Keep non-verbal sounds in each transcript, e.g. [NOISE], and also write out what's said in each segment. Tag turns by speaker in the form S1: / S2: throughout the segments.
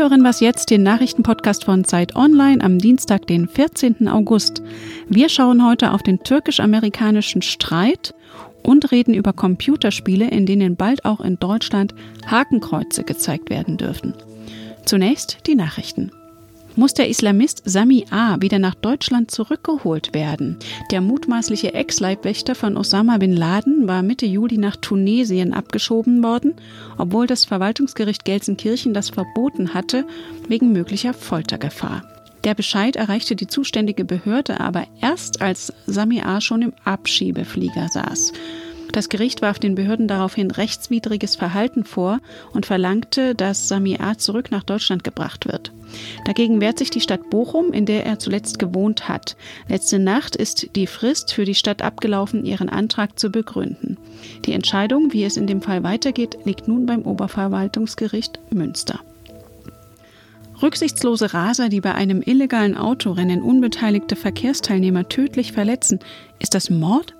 S1: hören was jetzt, den Nachrichtenpodcast von Zeit Online am Dienstag, den 14. August. Wir schauen heute auf den türkisch-amerikanischen Streit und reden über Computerspiele, in denen bald auch in Deutschland Hakenkreuze gezeigt werden dürfen. Zunächst die Nachrichten muss der Islamist Sami A. wieder nach Deutschland zurückgeholt werden. Der mutmaßliche Ex-Leibwächter von Osama bin Laden war Mitte Juli nach Tunesien abgeschoben worden, obwohl das Verwaltungsgericht Gelsenkirchen das verboten hatte, wegen möglicher Foltergefahr. Der Bescheid erreichte die zuständige Behörde aber erst, als Sami A. schon im Abschiebeflieger saß. Das Gericht warf den Behörden daraufhin rechtswidriges Verhalten vor und verlangte, dass Sami A. zurück nach Deutschland gebracht wird. Dagegen wehrt sich die Stadt Bochum, in der er zuletzt gewohnt hat. Letzte Nacht ist die Frist für die Stadt abgelaufen, ihren Antrag zu begründen. Die Entscheidung, wie es in dem Fall weitergeht, liegt nun beim Oberverwaltungsgericht Münster. Rücksichtslose Raser, die bei einem illegalen Autorennen unbeteiligte Verkehrsteilnehmer tödlich verletzen, ist das Mord?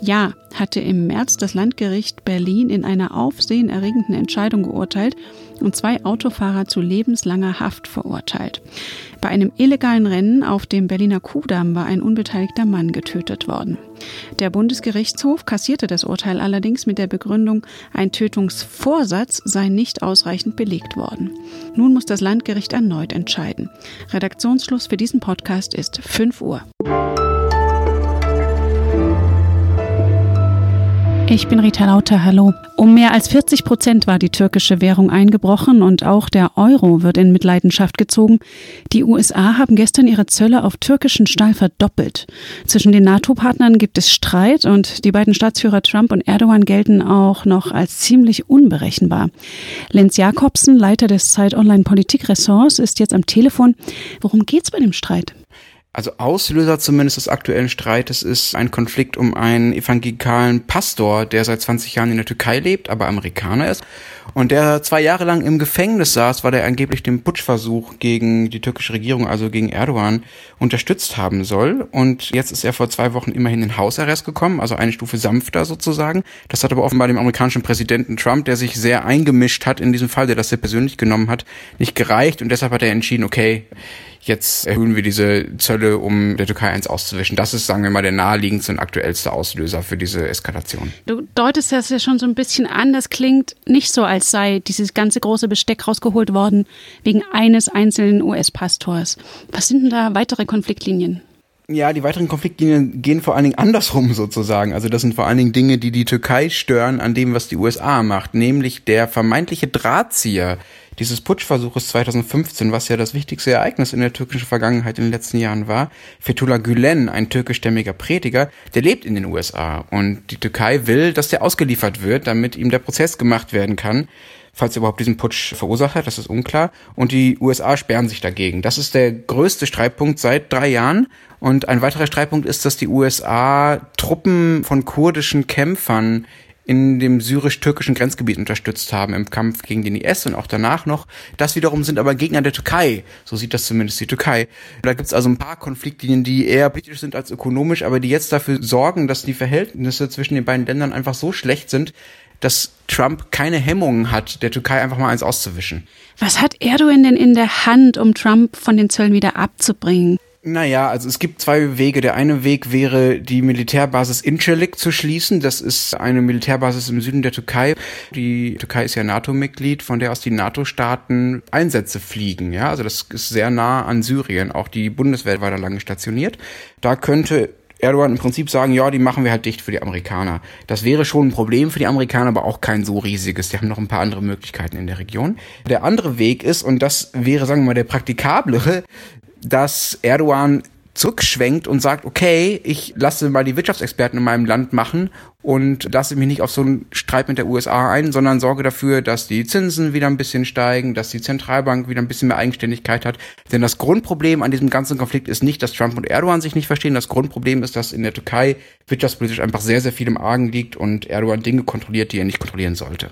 S1: Ja, hatte im März das Landgericht Berlin in einer aufsehenerregenden Entscheidung geurteilt und zwei Autofahrer zu lebenslanger Haft verurteilt. Bei einem illegalen Rennen auf dem Berliner Kudamm war ein unbeteiligter Mann getötet worden. Der Bundesgerichtshof kassierte das Urteil allerdings mit der Begründung, ein Tötungsvorsatz sei nicht ausreichend belegt worden. Nun muss das Landgericht erneut entscheiden. Redaktionsschluss für diesen Podcast ist 5 Uhr. Ich bin Rita Lauter, hallo. Um mehr als 40 Prozent war die türkische Währung eingebrochen und auch der Euro wird in Mitleidenschaft gezogen. Die USA haben gestern ihre Zölle auf türkischen Stahl verdoppelt. Zwischen den NATO-Partnern gibt es Streit und die beiden Staatsführer Trump und Erdogan gelten auch noch als ziemlich unberechenbar. Lenz Jakobsen, Leiter des Zeit Online Politikressorts, ist jetzt am Telefon. Worum geht's bei dem Streit?
S2: Also Auslöser zumindest des aktuellen Streites ist ein Konflikt um einen evangelikalen Pastor, der seit 20 Jahren in der Türkei lebt, aber Amerikaner ist und der zwei Jahre lang im Gefängnis saß, weil er angeblich den Putschversuch gegen die türkische Regierung, also gegen Erdogan, unterstützt haben soll. Und jetzt ist er vor zwei Wochen immerhin in Hausarrest gekommen, also eine Stufe sanfter sozusagen. Das hat aber offenbar dem amerikanischen Präsidenten Trump, der sich sehr eingemischt hat in diesem Fall, der das sehr persönlich genommen hat, nicht gereicht und deshalb hat er entschieden, okay, jetzt erhöhen wir diese Zölle, um der Türkei eins auszuwischen. Das ist, sagen wir mal, der naheliegendste und aktuellste Auslöser für diese Eskalation.
S1: Du deutest das ja schon so ein bisschen an. Das klingt nicht so, als sei dieses ganze große Besteck rausgeholt worden wegen eines einzelnen US-Pastors. Was sind denn da weitere Konfliktlinien?
S2: Ja, die weiteren Konfliktlinien gehen vor allen Dingen andersrum sozusagen. Also das sind vor allen Dingen Dinge, die die Türkei stören an dem, was die USA macht, nämlich der vermeintliche Drahtzieher dieses Putschversuches 2015, was ja das wichtigste Ereignis in der türkischen Vergangenheit in den letzten Jahren war, Fethullah Gülen, ein türkischstämmiger Prediger, der lebt in den USA und die Türkei will, dass der ausgeliefert wird, damit ihm der Prozess gemacht werden kann falls er überhaupt diesen Putsch verursacht hat, das ist unklar. Und die USA sperren sich dagegen. Das ist der größte Streitpunkt seit drei Jahren. Und ein weiterer Streitpunkt ist, dass die USA Truppen von kurdischen Kämpfern in dem syrisch-türkischen Grenzgebiet unterstützt haben im Kampf gegen den IS und auch danach noch. Das wiederum sind aber Gegner der Türkei. So sieht das zumindest die Türkei. Da gibt es also ein paar Konfliktlinien, die eher politisch sind als ökonomisch, aber die jetzt dafür sorgen, dass die Verhältnisse zwischen den beiden Ländern einfach so schlecht sind, dass Trump keine Hemmungen hat, der Türkei einfach mal eins auszuwischen.
S1: Was hat Erdogan denn in der Hand, um Trump von den Zöllen wieder abzubringen?
S2: Naja, also es gibt zwei Wege. Der eine Weg wäre, die Militärbasis Incirlik zu schließen. Das ist eine Militärbasis im Süden der Türkei. Die Türkei ist ja NATO-Mitglied, von der aus die NATO-Staaten Einsätze fliegen. Ja, also das ist sehr nah an Syrien. Auch die Bundeswehr war da lange stationiert. Da könnte Erdogan im Prinzip sagen, ja, die machen wir halt dicht für die Amerikaner. Das wäre schon ein Problem für die Amerikaner, aber auch kein so riesiges. Die haben noch ein paar andere Möglichkeiten in der Region. Der andere Weg ist, und das wäre, sagen wir mal, der praktikablere, dass Erdogan zurückschwenkt und sagt, okay, ich lasse mal die Wirtschaftsexperten in meinem Land machen und lasse mich nicht auf so einen Streit mit der USA ein, sondern sorge dafür, dass die Zinsen wieder ein bisschen steigen, dass die Zentralbank wieder ein bisschen mehr Eigenständigkeit hat. Denn das Grundproblem an diesem ganzen Konflikt ist nicht, dass Trump und Erdogan sich nicht verstehen. Das Grundproblem ist, dass in der Türkei wirtschaftspolitisch einfach sehr, sehr viel im Argen liegt und Erdogan Dinge kontrolliert, die er nicht kontrollieren sollte.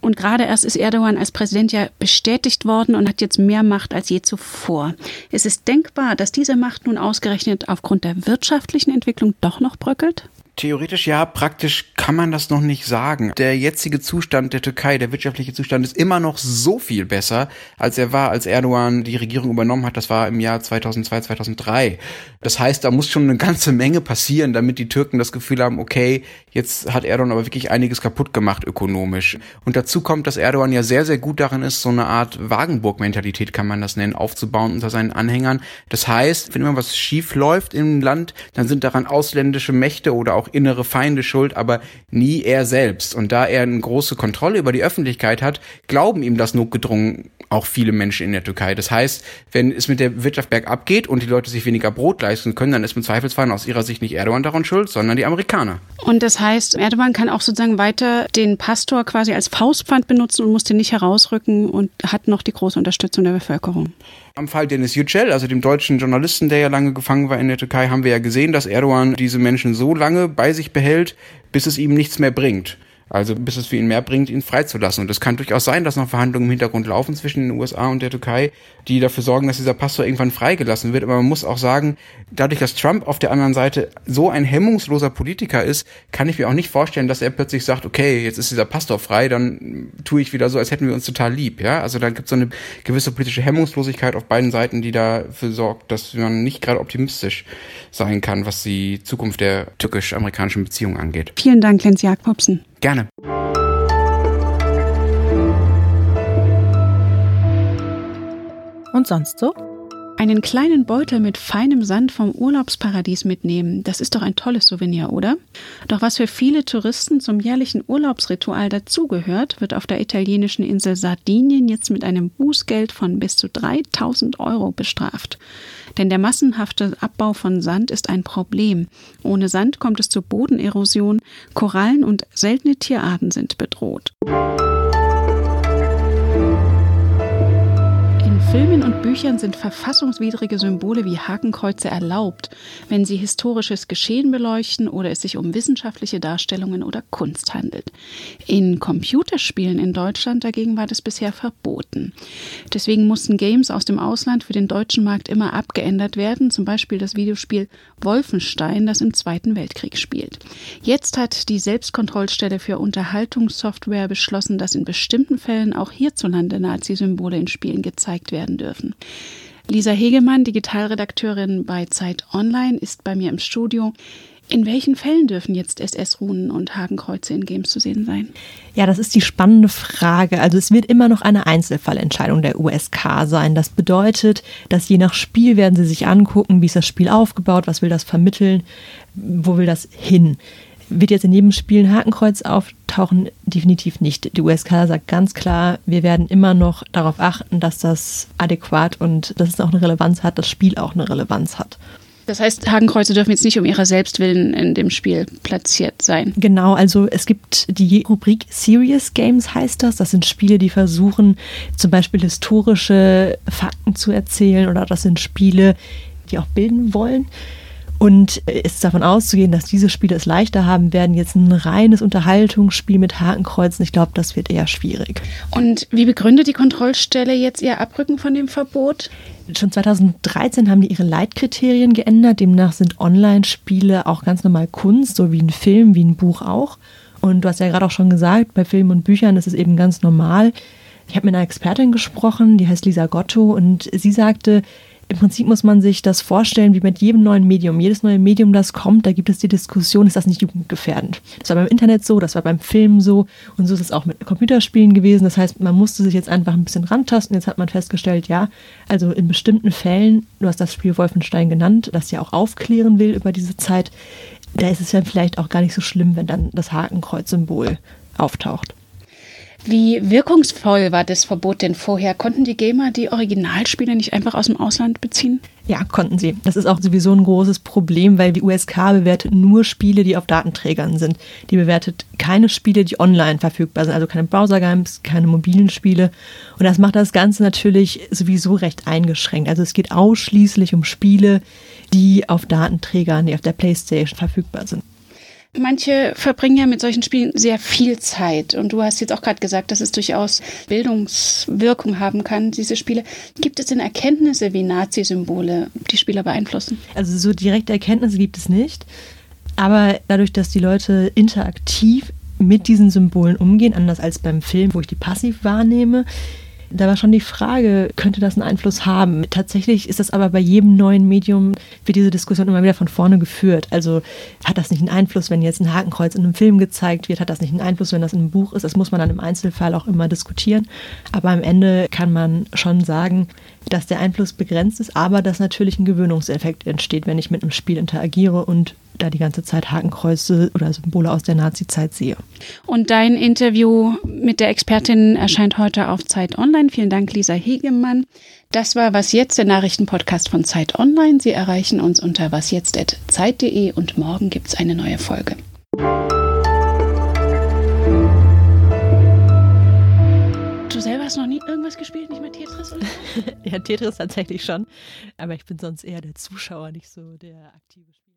S1: Und gerade erst ist Erdogan als Präsident ja bestätigt worden und hat jetzt mehr Macht als je zuvor. Ist es denkbar, dass diese Macht nun ausgerechnet aufgrund der wirtschaftlichen Entwicklung doch noch bröckelt?
S2: Theoretisch ja, praktisch kann man das noch nicht sagen. Der jetzige Zustand der Türkei, der wirtschaftliche Zustand ist immer noch so viel besser, als er war, als Erdogan die Regierung übernommen hat. Das war im Jahr 2002, 2003. Das heißt, da muss schon eine ganze Menge passieren, damit die Türken das Gefühl haben, okay, jetzt hat Erdogan aber wirklich einiges kaputt gemacht ökonomisch. Und dazu kommt, dass Erdogan ja sehr, sehr gut darin ist, so eine Art Wagenburg-Mentalität kann man das nennen, aufzubauen unter seinen Anhängern. Das heißt, wenn immer was schief läuft im Land, dann sind daran ausländische Mächte oder auch innere Feinde schuld, aber nie er selbst. Und da er eine große Kontrolle über die Öffentlichkeit hat, glauben ihm das notgedrungen auch viele Menschen in der Türkei. Das heißt, wenn es mit der Wirtschaft bergab geht und die Leute sich weniger Brot leisten können, dann ist im Zweifelsfall aus ihrer Sicht nicht Erdogan daran schuld, sondern die Amerikaner.
S1: Und das heißt, Erdogan kann auch sozusagen weiter den Pastor quasi als Faustpfand benutzen und muss den nicht herausrücken und hat noch die große Unterstützung der Bevölkerung.
S2: Am Fall Dennis Yücel, also dem deutschen Journalisten, der ja lange gefangen war in der Türkei, haben wir ja gesehen, dass Erdogan diese Menschen so lange bei sich behält, bis es ihm nichts mehr bringt. Also bis es für ihn mehr bringt, ihn freizulassen. Und es kann durchaus sein, dass noch Verhandlungen im Hintergrund laufen zwischen den USA und der Türkei, die dafür sorgen, dass dieser Pastor irgendwann freigelassen wird. Aber man muss auch sagen, dadurch, dass Trump auf der anderen Seite so ein hemmungsloser Politiker ist, kann ich mir auch nicht vorstellen, dass er plötzlich sagt, okay, jetzt ist dieser Pastor frei, dann tue ich wieder so, als hätten wir uns total lieb. Ja, also da gibt es so eine gewisse politische Hemmungslosigkeit auf beiden Seiten, die dafür sorgt, dass man nicht gerade optimistisch sein kann, was die Zukunft der türkisch-amerikanischen Beziehung angeht.
S1: Vielen Dank, Lenz Jakobsen.
S2: Gerne.
S1: Und sonst so? Einen kleinen Beutel mit feinem Sand vom Urlaubsparadies mitnehmen, das ist doch ein tolles Souvenir, oder? Doch was für viele Touristen zum jährlichen Urlaubsritual dazugehört, wird auf der italienischen Insel Sardinien jetzt mit einem Bußgeld von bis zu 3000 Euro bestraft. Denn der massenhafte Abbau von Sand ist ein Problem. Ohne Sand kommt es zur Bodenerosion, Korallen und seltene Tierarten sind bedroht. Filmen und Büchern sind verfassungswidrige Symbole wie Hakenkreuze erlaubt, wenn sie historisches Geschehen beleuchten oder es sich um wissenschaftliche Darstellungen oder Kunst handelt. In Computerspielen in Deutschland dagegen war das bisher verboten. Deswegen mussten Games aus dem Ausland für den deutschen Markt immer abgeändert werden, zum Beispiel das Videospiel Wolfenstein, das im Zweiten Weltkrieg spielt. Jetzt hat die Selbstkontrollstelle für Unterhaltungssoftware beschlossen, dass in bestimmten Fällen auch hierzulande Nazi-Symbole in Spielen gezeigt werden werden dürfen. Lisa Hegemann, Digitalredakteurin bei Zeit Online, ist bei mir im Studio. In welchen Fällen dürfen jetzt SS-Runen und Hakenkreuze in Games zu sehen sein?
S3: Ja, das ist die spannende Frage. Also es wird immer noch eine Einzelfallentscheidung der USK sein. Das bedeutet, dass je nach Spiel werden sie sich angucken, wie ist das Spiel aufgebaut, was will das vermitteln, wo will das hin wird jetzt in jedem Spiel ein Hakenkreuz auftauchen? Definitiv nicht. Die USK sagt ganz klar, wir werden immer noch darauf achten, dass das adäquat und dass es auch eine Relevanz hat, das Spiel auch eine Relevanz hat.
S1: Das heißt, Hakenkreuze dürfen jetzt nicht um ihrer Selbstwillen in dem Spiel platziert sein.
S3: Genau, also es gibt die Rubrik Serious Games heißt das. Das sind Spiele, die versuchen zum Beispiel historische Fakten zu erzählen oder das sind Spiele, die auch bilden wollen. Und es ist davon auszugehen, dass diese Spiele es leichter haben werden, jetzt ein reines Unterhaltungsspiel mit Hakenkreuzen. Ich glaube, das wird eher schwierig.
S1: Und wie begründet die Kontrollstelle jetzt ihr Abrücken von dem Verbot?
S3: Schon 2013 haben die ihre Leitkriterien geändert. Demnach sind Online-Spiele auch ganz normal Kunst, so wie ein Film, wie ein Buch auch. Und du hast ja gerade auch schon gesagt, bei Filmen und Büchern ist es eben ganz normal. Ich habe mit einer Expertin gesprochen, die heißt Lisa Gotto, und sie sagte, im Prinzip muss man sich das vorstellen wie mit jedem neuen Medium. Jedes neue Medium, das kommt, da gibt es die Diskussion, ist das nicht jugendgefährdend? Das war beim Internet so, das war beim Film so und so ist es auch mit Computerspielen gewesen. Das heißt, man musste sich jetzt einfach ein bisschen rantasten. Jetzt hat man festgestellt, ja, also in bestimmten Fällen, du hast das Spiel Wolfenstein genannt, das ja auch aufklären will über diese Zeit, da ist es ja vielleicht auch gar nicht so schlimm, wenn dann das Hakenkreuz-Symbol auftaucht.
S1: Wie wirkungsvoll war das Verbot denn vorher? Konnten die Gamer die Originalspiele nicht einfach aus dem Ausland beziehen?
S3: Ja, konnten sie. Das ist auch sowieso ein großes Problem, weil die USK bewertet nur Spiele, die auf Datenträgern sind. Die bewertet keine Spiele, die online verfügbar sind, also keine Browser-Games, keine mobilen Spiele. Und das macht das Ganze natürlich sowieso recht eingeschränkt. Also es geht ausschließlich um Spiele, die auf Datenträgern, die auf der PlayStation verfügbar sind.
S1: Manche verbringen ja mit solchen Spielen sehr viel Zeit. Und du hast jetzt auch gerade gesagt, dass es durchaus Bildungswirkung haben kann, diese Spiele. Gibt es denn Erkenntnisse, wie Nazi-Symbole die Spieler beeinflussen?
S3: Also so direkte Erkenntnisse gibt es nicht. Aber dadurch, dass die Leute interaktiv mit diesen Symbolen umgehen, anders als beim Film, wo ich die passiv wahrnehme, da war schon die Frage, könnte das einen Einfluss haben? Tatsächlich ist das aber bei jedem neuen Medium, wird diese Diskussion immer wieder von vorne geführt. Also hat das nicht einen Einfluss, wenn jetzt ein Hakenkreuz in einem Film gezeigt wird? Hat das nicht einen Einfluss, wenn das in einem Buch ist? Das muss man dann im Einzelfall auch immer diskutieren. Aber am Ende kann man schon sagen, dass der Einfluss begrenzt ist, aber dass natürlich ein Gewöhnungseffekt entsteht, wenn ich mit einem Spiel interagiere und da die ganze Zeit Hakenkreuze oder Symbole aus der Nazi-Zeit sehe.
S1: Und dein Interview mit der Expertin erscheint heute auf Zeit Online. Vielen Dank, Lisa Hegemann. Das war Was Jetzt, der Nachrichtenpodcast von Zeit Online. Sie erreichen uns unter wasjetzt.zeit.de und morgen gibt es eine neue Folge. Irgendwas gespielt, nicht mal Tetris [LAUGHS]
S3: ja, Tetris tatsächlich schon. Aber ich bin sonst eher der Zuschauer, nicht so der aktive Spieler.